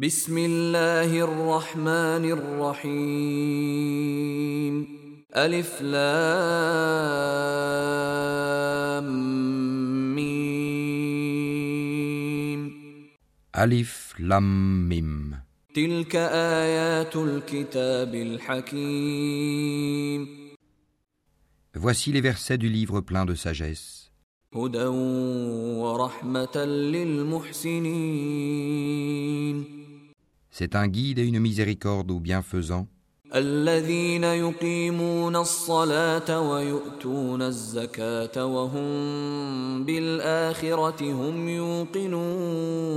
بسم الله الرحمن الرحيم ألف لام ميم Alif Lam Mim. تلك آيات الكتاب الحكيم Voici les versets du livre plein de sagesse. هدى ورحمة للمحسنين C'est un guide et une miséricorde aux bienfaisants, الذين يقيمون الصلاة ويؤتون الزكاة وهم بالآخرة هم يوقنون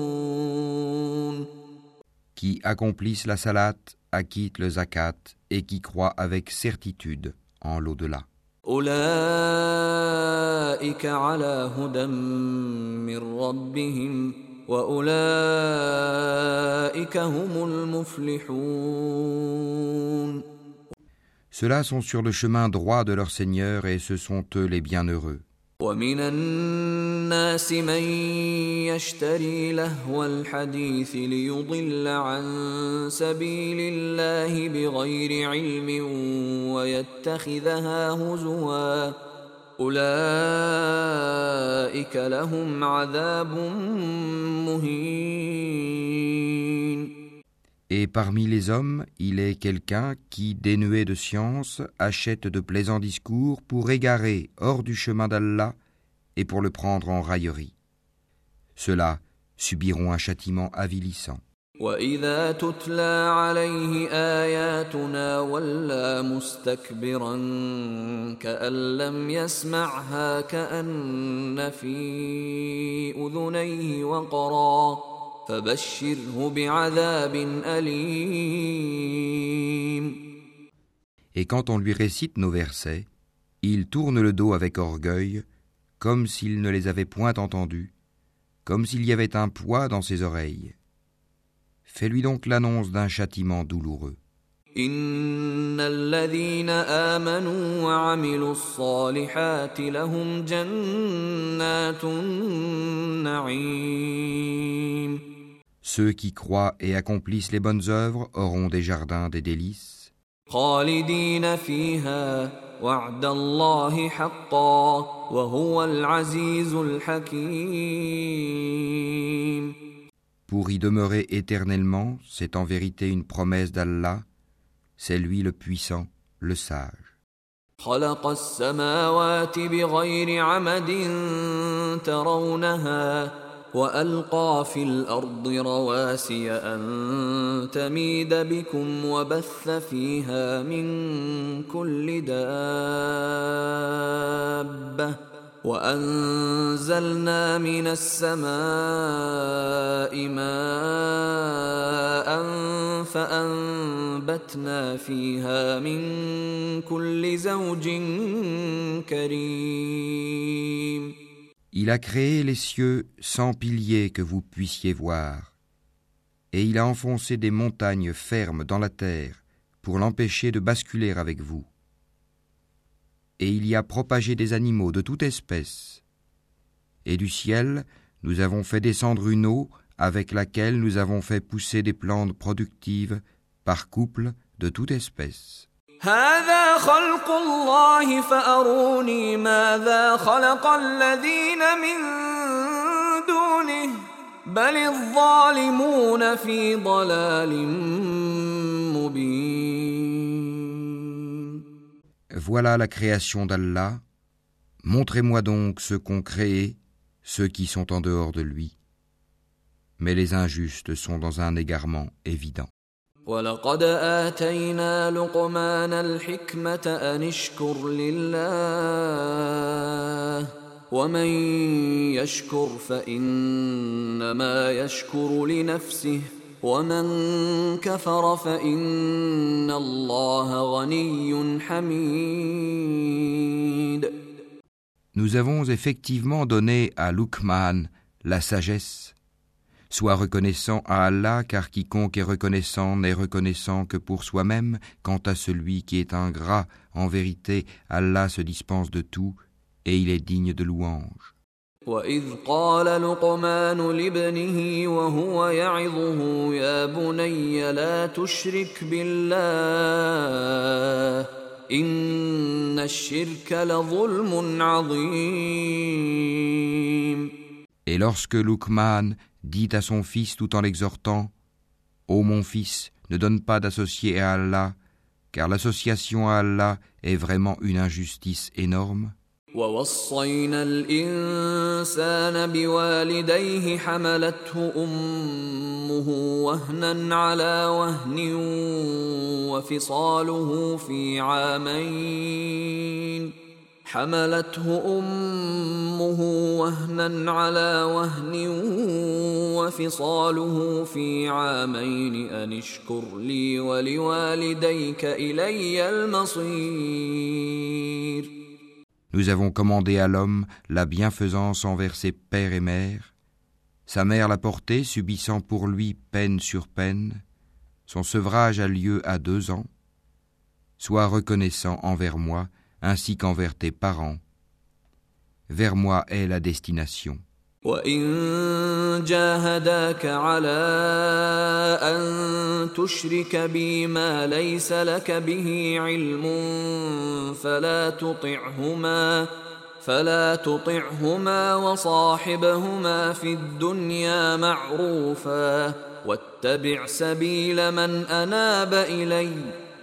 qui accomplissent la salat, acquittent le zakat et qui croient avec certitude en l'au-delà. أولئك على هدى من ربهم وأولئك هم المفلحون Ceux-là sont sur le chemin droit de leur Seigneur et ce sont eux les bienheureux. ومن الناس من يشتري لهو الحديث ليضل عن سبيل الله بغير علم ويتخذها هزوا أولئك لهم عذاب مهين Et parmi les hommes, il est quelqu'un qui, dénué de science, achète de plaisants discours pour égarer hors du chemin d'Allah et pour le prendre en raillerie. Ceux-là subiront un châtiment avilissant. وإذا تتلى عليه آياتنا ولى مستكبرا كأن لم يسمعها كأن في أذنيه وقرا فبشره بعذاب أليم Et quand on lui récite nos versets, il tourne le dos avec orgueil, comme s'il ne les avait point entendus, comme s'il y avait un poids dans ses oreilles. Fais-lui donc l'annonce d'un châtiment douloureux. إن الذين آمنوا وعملوا الصالحات لهم جنات النعيم Ceux qui croient et accomplissent les bonnes œuvres auront des jardins des délices, خالدين فيها وعد الله حقا وهو العزيز الحكيم pour y demeurer éternellement, c'est en vérité une promesse d'Allah, c'est lui le puissant, le sage. خلق السماوات بغير عمد ترونها والقى في الارض رواسي ان تميد بكم وبث فيها من كل دابه وانزلنا من السماء ماء فانبتنا فيها من كل زوج كريم Il a créé les cieux sans piliers que vous puissiez voir, et il a enfoncé des montagnes fermes dans la terre pour l'empêcher de basculer avec vous. Et il y a propagé des animaux de toute espèce. Et du ciel, nous avons fait descendre une eau avec laquelle nous avons fait pousser des plantes productives par couple de toute espèce. Voilà la création d'Allah. Montrez-moi donc ceux qu'ont créé, ceux qui sont en dehors de lui. Mais les injustes sont dans un égarement évident. ولقد آتينا لقمان الحكمة أن اشكر لله ومن يشكر فإنما يشكر لنفسه ومن كفر فإن الله غني حميد Nous avons effectivement donné à Luqman la sagesse. Sois reconnaissant à Allah, car quiconque est reconnaissant n'est reconnaissant que pour soi-même. Quant à celui qui est ingrat, en vérité, Allah se dispense de tout, et il est digne de louange. وإذ قال لقمان لابنه وهو يعظه يا بني لا تشرك بالله إن الشرك لظلم عظيم Et lorsque Luqman dit à son fils tout en l'exhortant Ô mon fils, ne donne pas d'associé à Allah, car l'association à Allah est vraiment une injustice énorme. ووصينا الإنسان بوالديه حملته أمه وهنا على وهن وفصاله في عامين. حملته أمه وهنا على وهن وفصاله في عامين. أن اشكر لي ولوالديك إلي المصير. Nous avons commandé à l'homme la bienfaisance envers ses pères et mères. Sa mère l'a porté, subissant pour lui peine sur peine. Son sevrage a lieu à deux ans. Sois reconnaissant envers moi, ainsi qu'envers tes parents. Vers moi est la destination. تشرك بي ما ليس لك به علم فلا تطعهما فلا تطعهما وصاحبهما في الدنيا معروفا واتبع سبيل من اناب الي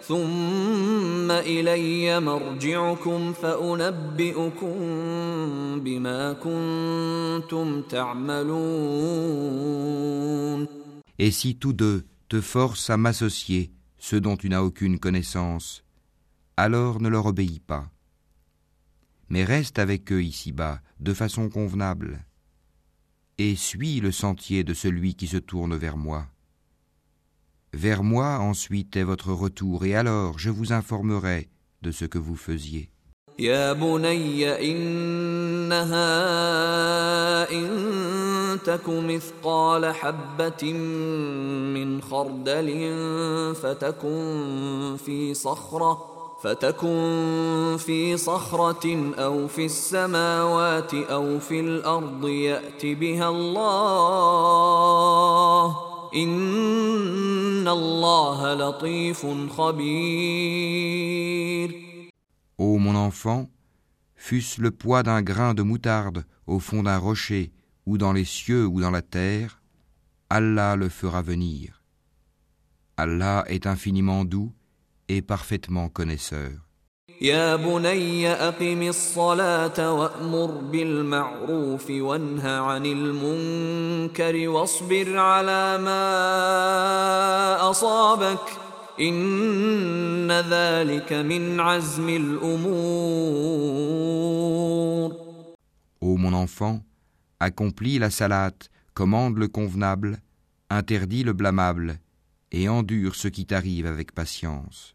ثم الي مرجعكم فانبئكم بما كنتم تعملون Et si tous deux te forcent à m'associer, ce dont tu n'as aucune connaissance, alors ne leur obéis pas. Mais reste avec eux ici-bas, de façon convenable, et suis le sentier de celui qui se tourne vers moi. Vers moi ensuite est votre retour, et alors je vous informerai de ce que vous faisiez. إن تك مثقال حبة من خردل فتكن في صخرة فتكن في صخرة أو في السماوات أو في الأرض يأت بها الله. Ô mon enfant, fût-ce le poids d'un grain de moutarde au fond d'un rocher, ou dans les cieux ou dans la terre, Allah le fera venir. Allah est infiniment doux et parfaitement connaisseur. يا بني أقم الصلاة وأمر بالمعروف وانه عن المنكر واصبر على ما أصابك إن ذلك من عزم الأمور Ô mon enfant, accomplis la salate, commande le convenable, interdis le blâmable, et endure ce qui t'arrive avec patience.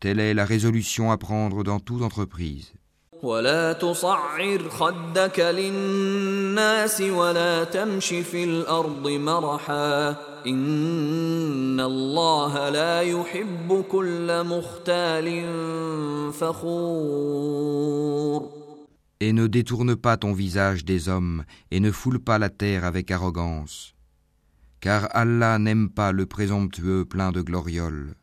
Telle est la résolution à prendre dans toute entreprise et ne détourne pas ton visage des hommes, et ne foule pas la terre avec arrogance. Car Allah n'aime pas le présomptueux plein de glorioles.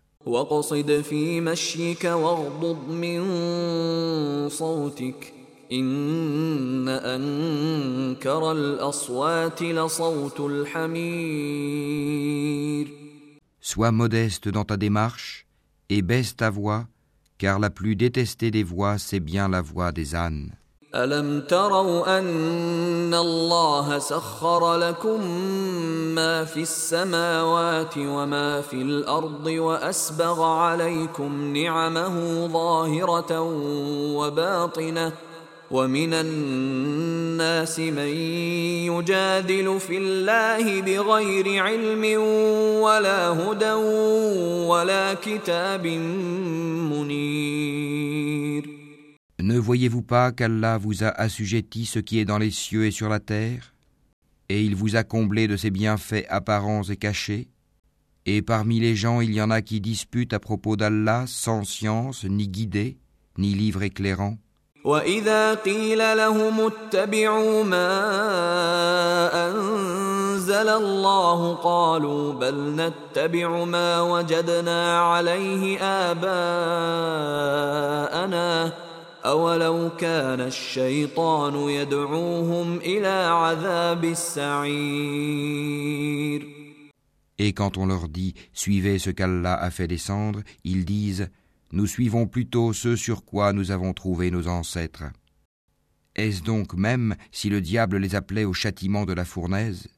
Sois modeste dans ta démarche et baisse ta voix, car la plus détestée des voix, c'est bien la voix des ânes. ألم تروا أن الله سخر لكم ما في السماوات وما في الأرض وأسبغ عليكم نعمه ظاهرة وباطنة ومن الناس من يجادل في الله بغير علم ولا هدى ولا كتاب منير Ne voyez-vous pas qu'Allah vous a assujetti ce qui est dans les cieux et sur la terre Et il vous a comblé de ses bienfaits apparents et cachés Et parmi les gens il y en a qui disputent à propos d'Allah sans science, ni guidée, ni livre éclairant واذا قيل لهم اتبعوا ما انزل الله قالوا بل نتبع ما وجدنا عليه اباءنا اولو كان الشيطان يدعوهم الى عذاب السعير Et quand on leur dit Suivez ce qu'Allah a fait descendre, ils disent Nous suivons plutôt ce sur quoi nous avons trouvé nos ancêtres. Est-ce donc même si le diable les appelait au châtiment de la fournaise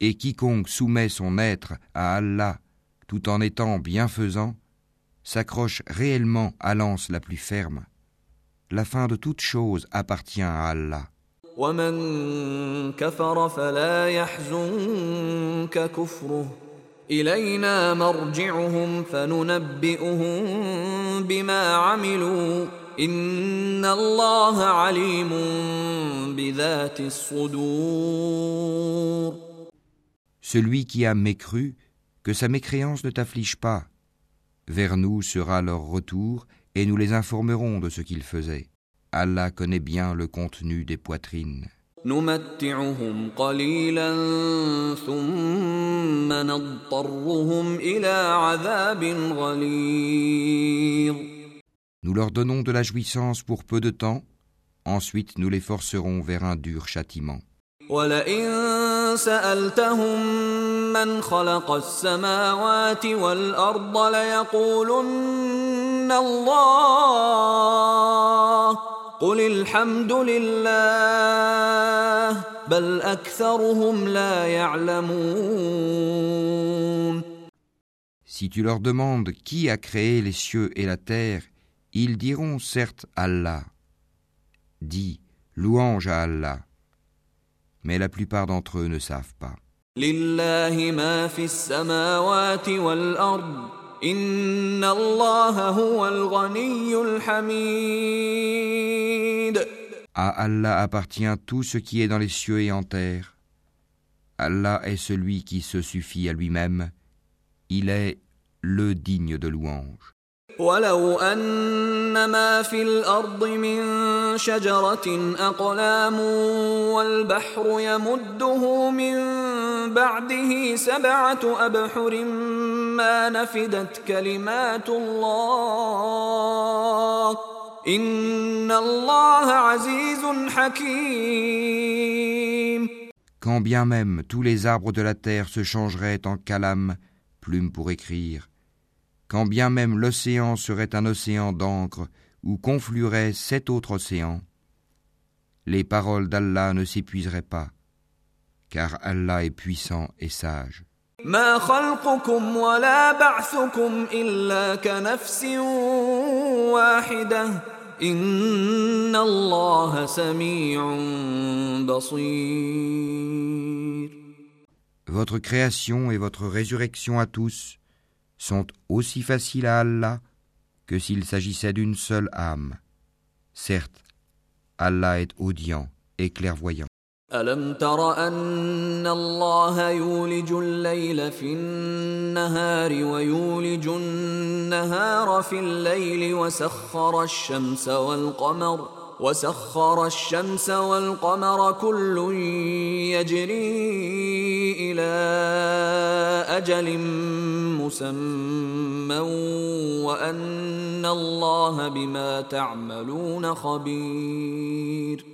Et quiconque soumet son être à Allah tout en étant bienfaisant, s'accroche réellement à l'anse la plus ferme. La fin de toute chose appartient à Allah. Celui qui a mécru, que sa mécréance ne t'afflige pas. Vers nous sera leur retour, et nous les informerons de ce qu'ils faisaient. Allah connaît bien le contenu des poitrines. Nous leur donnons de la jouissance pour peu de temps, ensuite nous les forcerons vers un dur châtiment. Si tu leur demandes qui a créé les cieux et la terre, ils diront certes Allah. Dis, louange à Allah mais la plupart d'entre eux ne savent pas. À Allah appartient tout ce qui est dans les cieux et en terre. Allah est celui qui se suffit à lui-même. Il est le digne de louange. ولو أن ما في الأرض من شجرة أقلام والبحر يمده من بعده سبعة أبحر ما نفدت كلمات الله إن الله عزيز حكيم. Quand bien même tous les arbres de la terre se changeraient en calame, plume pour écrire, quand bien même l'océan serait un océan d'encre où conflueraient sept autres océans, les paroles d'Allah ne s'épuiseraient pas, car Allah est puissant et sage. Votre création et votre résurrection à tous sont aussi faciles à Allah que s'il s'agissait d'une seule âme. Certes, Allah est audient et clairvoyant. ألم تر أن الله يولج الليل في النهار ويولج النهار في الليل وسخر الشمس والقمر وسخر الشمس والقمر كل يجري إلى أجل مسمى وأن الله بما تعملون خبير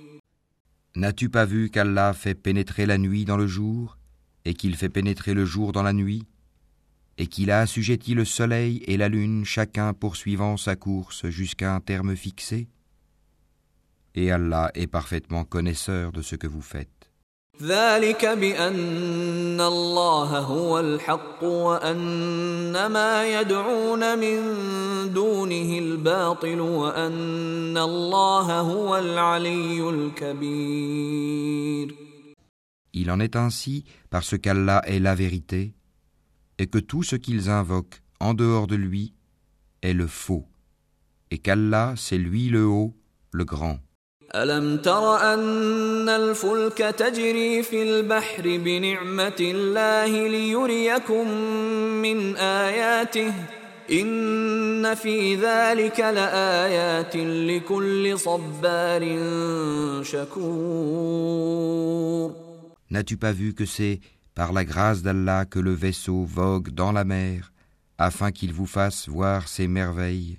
N'as-tu pas vu qu'Allah fait pénétrer la nuit dans le jour et qu'il fait pénétrer le jour dans la nuit et qu'il a assujetti le soleil et la lune chacun poursuivant sa course jusqu'à un terme fixé Et Allah est parfaitement connaisseur de ce que vous faites. Il en est ainsi parce qu'Allah est la vérité et que tout ce qu'ils invoquent en dehors de lui est le faux et qu'Allah, c'est lui le haut, le grand. ألم تر أن الفلك تجري في البحر بنعمة الله ليريكم من آياته إن في ذلك لآيات لكل صبار شكور N'as-tu pas vu que c'est par la grâce d'Allah que le vaisseau vogue dans la mer afin qu'il vous fasse voir ses merveilles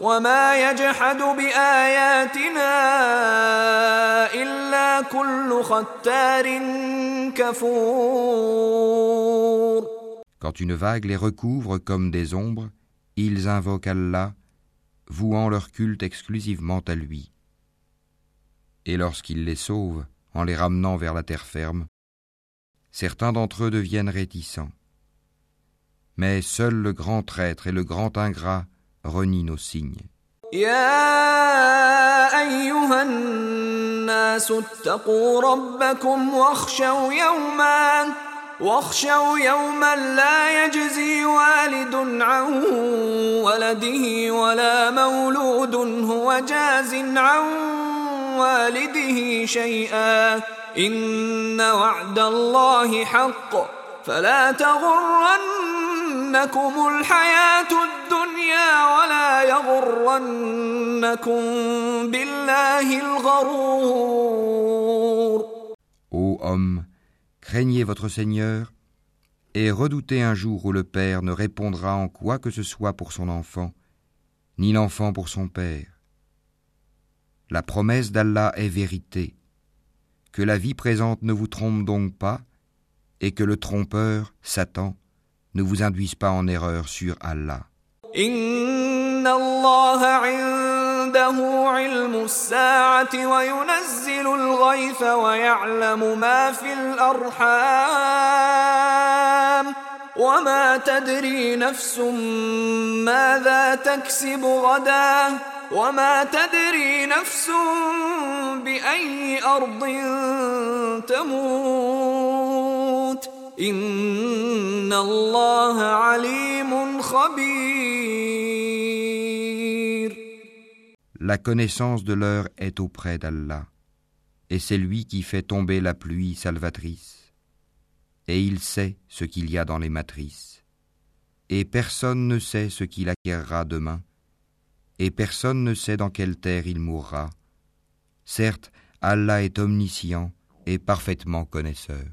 وما يجحد بآياتنا إلا كل ختار كفور Quand une vague les recouvre comme des ombres, ils invoquent Allah, vouant leur culte exclusivement à lui. Et lorsqu'il les sauve, en les ramenant vers la terre ferme, certains d'entre eux deviennent réticents. Mais seul le grand traître et le grand ingrat renie nos signes. يا أيها الناس اتقوا ربكم واخشوا يوما واخشوا يوما لا يجزي والد عن ولده ولا مولود هو جاز عن والده شيئا إن وعد الله حق فلا تغرنكم الحياة الدنيا ولا يغرنكم بالله الغرور Ô homme, craignez votre Seigneur et redoutez un jour où le Père ne répondra en quoi que ce soit pour son enfant, ni l'enfant pour son Père. La promesse d'Allah est vérité. Que la vie présente ne vous trompe donc pas, et que le trompeur, Satan, ne vous induise pas en erreur sur Allah. إن الله عنده علم الساعة وينزل الغيث ويعلم ما في الأرحام وما تدري نفس ماذا تكسب غدا وما تدري نفس بأي أرض تموت إن La connaissance de l'heure est auprès d'Allah, et c'est lui qui fait tomber la pluie salvatrice. Et il sait ce qu'il y a dans les matrices. Et personne ne sait ce qu'il acquérera demain, et personne ne sait dans quelle terre il mourra. Certes, Allah est omniscient et parfaitement connaisseur.